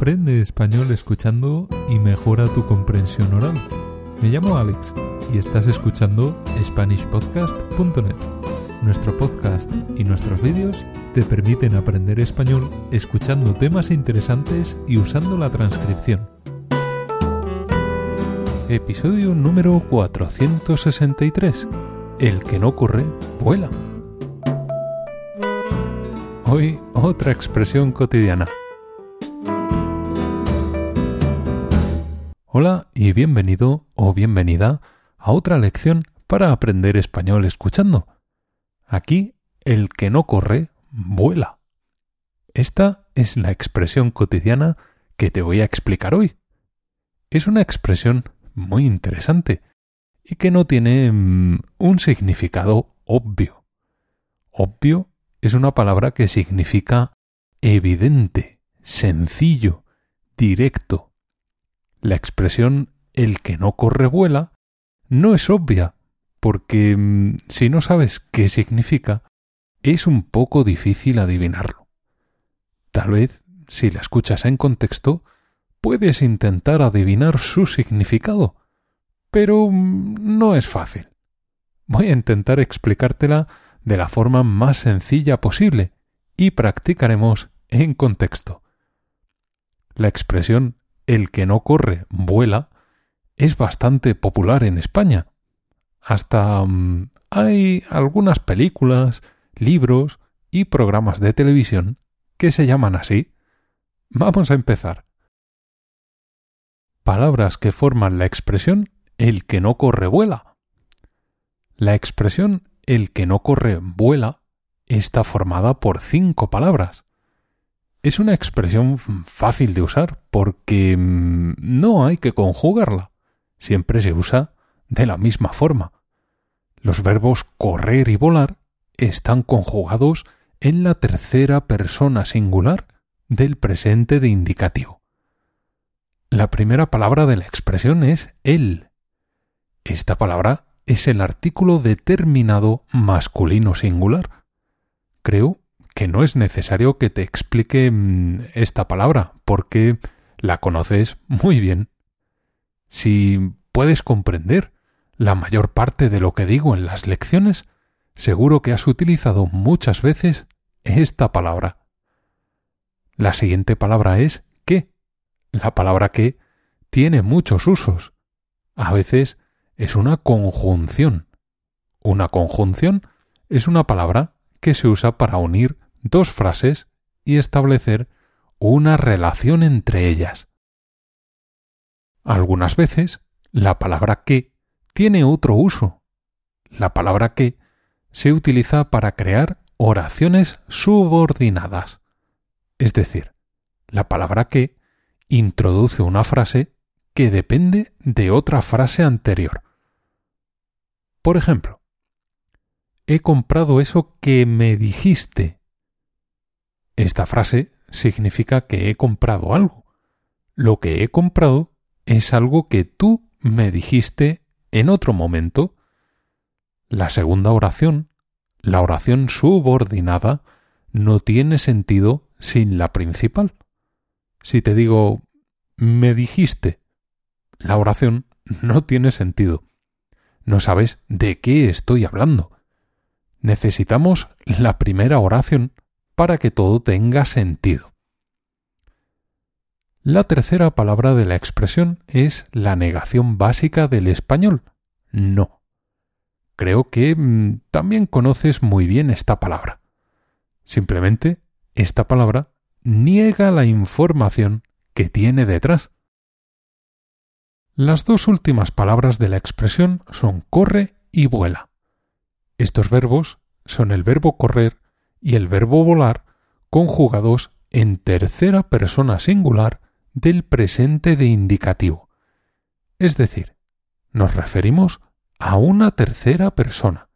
Aprende español escuchando y mejora tu comprensión oral. Me llamo Alex y estás escuchando SpanishPodcast.net. Nuestro podcast y nuestros vídeos te permiten aprender español escuchando temas interesantes y usando la transcripción. Episodio número 463. El que no corre, vuela. Hoy otra expresión cotidiana. Hola y bienvenido o bienvenida a otra lección para aprender español escuchando. Aquí el que no corre, vuela. Esta es la expresión cotidiana que te voy a explicar hoy. Es una expresión muy interesante y que no tiene mm, un significado obvio. Obvio es una palabra que significa evidente, sencillo, directo. La expresión el que no corre vuela no es obvia, porque mm, si no sabes qué significa, es un poco difícil adivinarlo. Tal vez, si la escuchas en contexto, puedes intentar adivinar su significado, pero mm, no es fácil. Voy a intentar explicártela de la forma más sencilla posible y practicaremos en contexto. La expresión el que no corre vuela es bastante popular en España. Hasta mm, hay algunas películas, libros y programas de televisión que se llaman así. Vamos a empezar. Palabras que forman la expresión el que no corre vuela. La expresión el que no corre vuela está formada por cinco palabras. Es una expresión fácil de usar porque mm, no hay que conjugarla. Siempre se usa de la misma forma. Los verbos correr y volar están conjugados en la tercera persona singular del presente de indicativo. La primera palabra de la expresión es el. Esta palabra es el artículo determinado masculino singular. Creo que no es necesario que te explique mm, esta palabra, porque la conoces muy bien. Si puedes comprender la mayor parte de lo que digo en las lecciones, seguro que has utilizado muchas veces esta palabra. La siguiente palabra es que. La palabra que tiene muchos usos. A veces es una conjunción. Una conjunción es una palabra que se usa para unir dos frases y establecer una relación entre ellas. Algunas veces la palabra que tiene otro uso. La palabra que se utiliza para crear oraciones subordinadas. Es decir, la palabra que introduce una frase que depende de otra frase anterior. Por ejemplo, he comprado eso que me dijiste. Esta frase significa que he comprado algo. Lo que he comprado es algo que tú me dijiste en otro momento. La segunda oración, la oración subordinada, no tiene sentido sin la principal. Si te digo me dijiste, la oración no tiene sentido no sabes de qué estoy hablando. Necesitamos la primera oración para que todo tenga sentido. La tercera palabra de la expresión es la negación básica del español, no. Creo que mm, también conoces muy bien esta palabra. Simplemente, esta palabra niega la información que tiene detrás. Las dos últimas palabras de la expresión son corre y vuela. Estos verbos son el verbo correr y el verbo volar conjugados en tercera persona singular del presente de indicativo. Es decir, nos referimos a una tercera persona.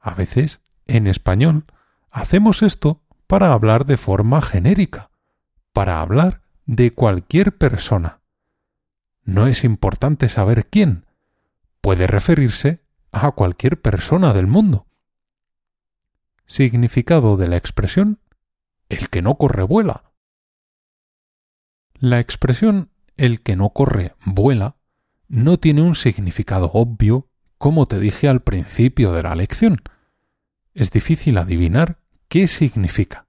A veces, en español, hacemos esto para hablar de forma genérica, para hablar de cualquier persona no es importante saber quién. Puede referirse a cualquier persona del mundo. Significado de la expresión el que no corre vuela. La expresión el que no corre vuela no tiene un significado obvio como te dije al principio de la lección. Es difícil adivinar qué significa.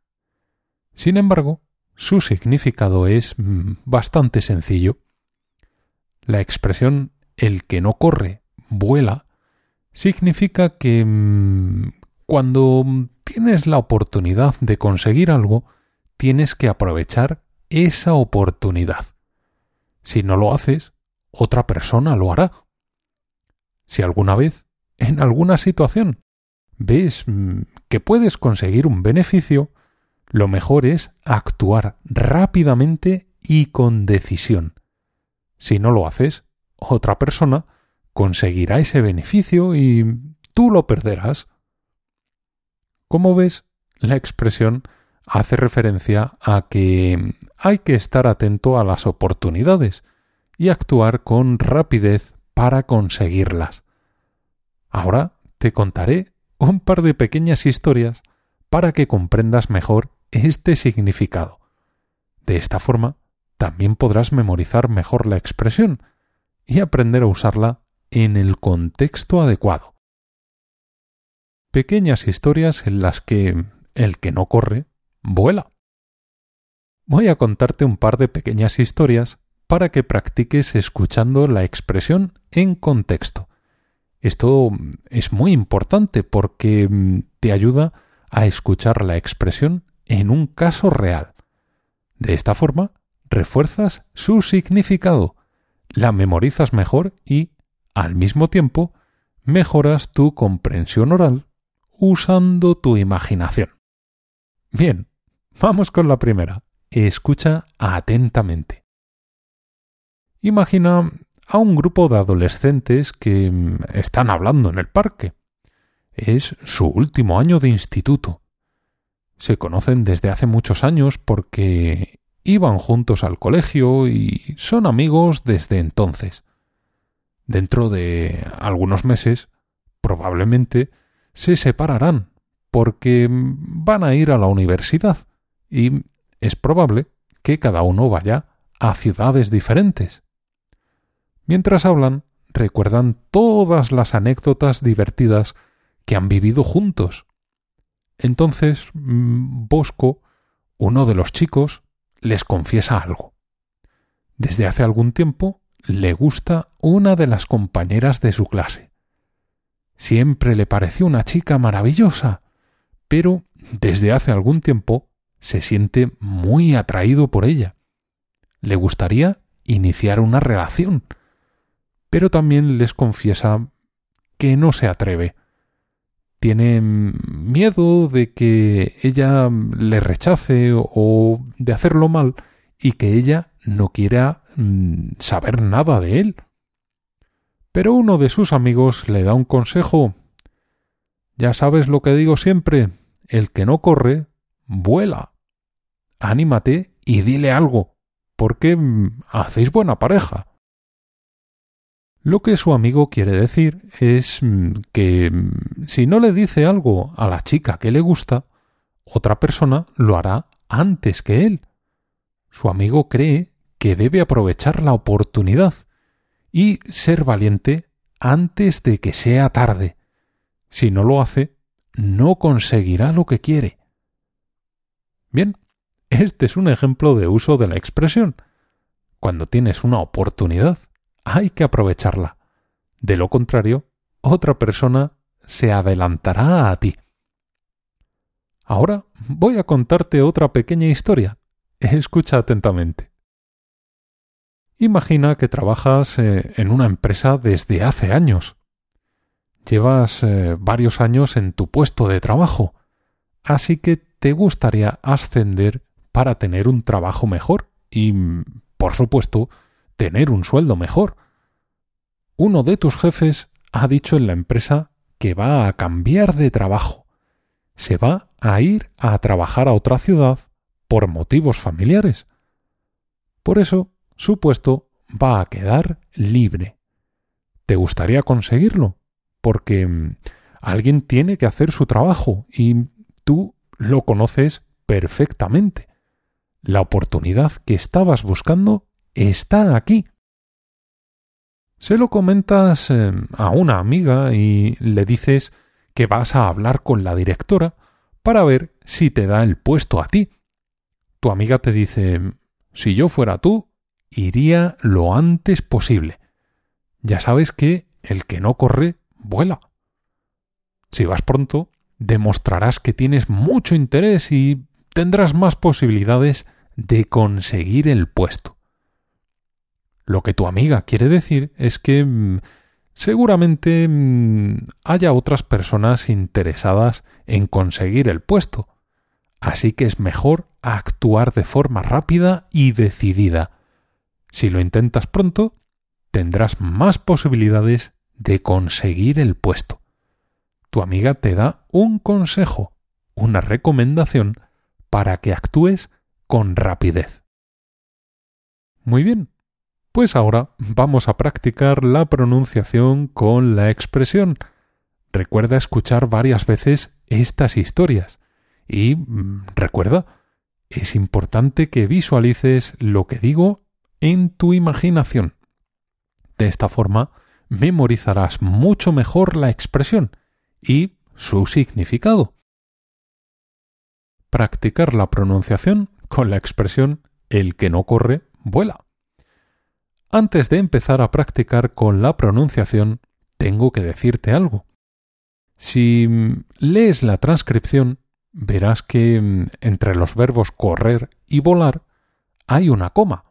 Sin embargo, su significado es mm, bastante sencillo. La expresión el que no corre vuela significa que mm, cuando tienes la oportunidad de conseguir algo, tienes que aprovechar esa oportunidad. Si no lo haces, otra persona lo hará. Si alguna vez, en alguna situación, ves mm, que puedes conseguir un beneficio, lo mejor es actuar rápidamente y con decisión. Si no lo haces, otra persona conseguirá ese beneficio y tú lo perderás. Como ves, la expresión hace referencia a que hay que estar atento a las oportunidades y actuar con rapidez para conseguirlas. Ahora te contaré un par de pequeñas historias para que comprendas mejor este significado. De esta forma, también podrás memorizar mejor la expresión y aprender a usarla en el contexto adecuado. Pequeñas historias en las que el que no corre, vuela. Voy a contarte un par de pequeñas historias para que practiques escuchando la expresión en contexto. Esto es muy importante porque mm, te ayuda a escuchar la expresión en un caso real. De esta forma, refuerzas su significado, la memorizas mejor y, al mismo tiempo, mejoras tu comprensión oral usando tu imaginación. Bien, vamos con la primera. Escucha atentamente. Imagina a un grupo de adolescentes que mm, están hablando en el parque. Es su último año de instituto. Se conocen desde hace muchos años porque iban juntos al colegio y son amigos desde entonces. Dentro de algunos meses, probablemente, se separarán porque van a ir a la universidad y es probable que cada uno vaya a ciudades diferentes. Mientras hablan, recuerdan todas las anécdotas divertidas que han vivido juntos. Entonces, mm, Bosco, uno de los chicos, les confiesa algo. Desde hace algún tiempo le gusta una de las compañeras de su clase. Siempre le pareció una chica maravillosa, pero desde hace algún tiempo se siente muy atraído por ella. Le gustaría iniciar una relación, pero también les confiesa que no se atreve. Tiene miedo de que ella le rechace o de hacerlo mal y que ella no quiera mm, saber nada de él. Pero uno de sus amigos le da un consejo. Ya sabes lo que digo siempre, el que no corre, vuela. Anímate y dile algo, porque mm, hacéis buena pareja. Lo que su amigo quiere decir es mm, que mm, si no le dice algo a la chica que le gusta, otra persona lo hará antes que él. Su amigo cree que debe aprovechar la oportunidad y ser valiente antes de que sea tarde. Si no lo hace, no conseguirá lo que quiere. Bien, este es un ejemplo de uso de la expresión. Cuando tienes una oportunidad, hay que aprovecharla. De lo contrario, otra persona se adelantará a ti. Ahora voy a contarte otra pequeña historia. Escucha atentamente. Imagina que trabajas eh, en una empresa desde hace años. Llevas eh, varios años en tu puesto de trabajo, así que te gustaría ascender para tener un trabajo mejor y, por supuesto, tener un sueldo mejor. Uno de tus jefes ha dicho en la empresa que va a cambiar de trabajo. Se va a ir a trabajar a otra ciudad por motivos familiares. Por eso, su puesto va a quedar libre. ¿Te gustaría conseguirlo? Porque mm, alguien tiene que hacer su trabajo y tú lo conoces perfectamente. La oportunidad que estabas buscando está aquí. Se lo comentas eh, a una amiga y le dices que vas a hablar con la directora para ver si te da el puesto a ti. Tu amiga te dice si yo fuera tú, iría lo antes posible. Ya sabes que el que no corre, vuela. Si vas pronto, demostrarás que tienes mucho interés y tendrás más posibilidades de conseguir el puesto. Lo que tu amiga quiere decir es que mm, seguramente mm, haya otras personas interesadas en conseguir el puesto, así que es mejor actuar de forma rápida y decidida. Si lo intentas pronto, tendrás más posibilidades de conseguir el puesto. Tu amiga te da un consejo, una recomendación para que actúes con rapidez. Muy bien, pues ahora vamos a practicar la pronunciación con la expresión. Recuerda escuchar varias veces estas historias y mm, recuerda, es importante que visualices lo que digo en tu imaginación. De esta forma, memorizarás mucho mejor la expresión y su significado. Practicar la pronunciación con la expresión el que no corre, vuela. Antes de empezar a practicar con la pronunciación, tengo que decirte algo. Si lees la transcripción, verás que mm, entre los verbos correr y volar hay una coma.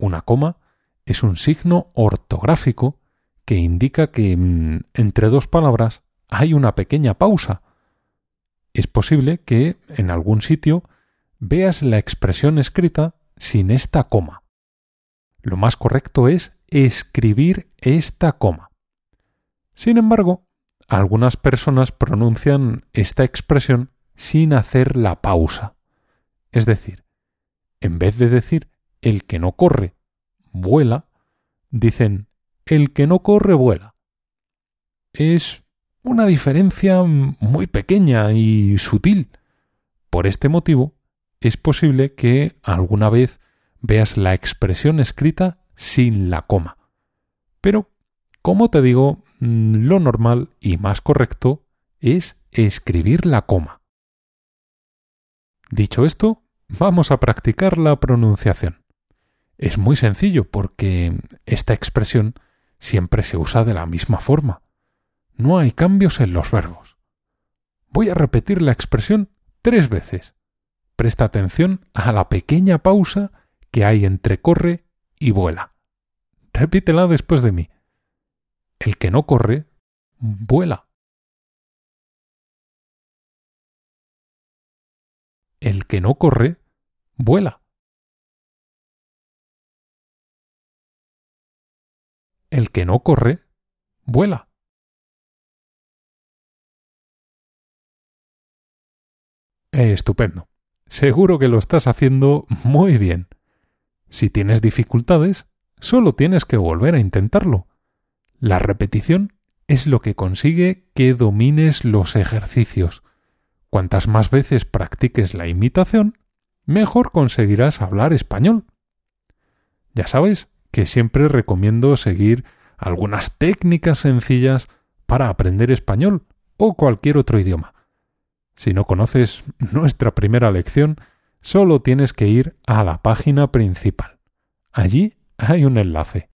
Una coma es un signo ortográfico que indica que mm, entre dos palabras hay una pequeña pausa. Es posible que en algún sitio veas la expresión escrita sin esta coma. Lo más correcto es escribir esta coma. Sin embargo, algunas personas pronuncian esta expresión sin hacer la pausa. Es decir, en vez de decir el que no corre, vuela, dicen el que no corre, vuela. Es una diferencia muy pequeña y sutil. Por este motivo, es posible que alguna vez veas la expresión escrita sin la coma. Pero, como te digo, mm, lo normal y más correcto es escribir la coma. Dicho esto, vamos a practicar la pronunciación. Es muy sencillo porque esta expresión siempre se usa de la misma forma. No hay cambios en los verbos. Voy a repetir la expresión tres veces. Presta atención a la pequeña pausa que hay entre corre y vuela. Repítela después de mí. El que no corre, vuela. El que no corre, vuela. El que no corre, vuela. Estupendo. Seguro que lo estás haciendo muy bien. Si tienes dificultades, solo tienes que volver a intentarlo. La repetición es lo que consigue que domines los ejercicios. Cuantas más veces practiques la imitación, mejor conseguirás hablar español. Ya sabes que siempre recomiendo seguir algunas técnicas sencillas para aprender español o cualquier otro idioma. Si no conoces nuestra primera lección, solo tienes que ir a la página principal. Allí hay un enlace.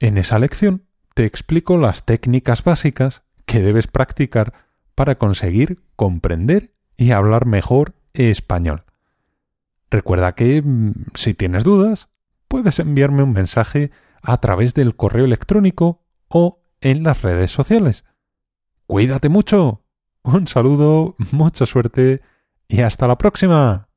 En esa lección te explico las técnicas básicas que debes practicar para conseguir comprender y hablar mejor español. Recuerda que, mm, si tienes dudas, puedes enviarme un mensaje a través del correo electrónico o en las redes sociales. Cuídate mucho. Un saludo, mucha suerte y hasta la próxima.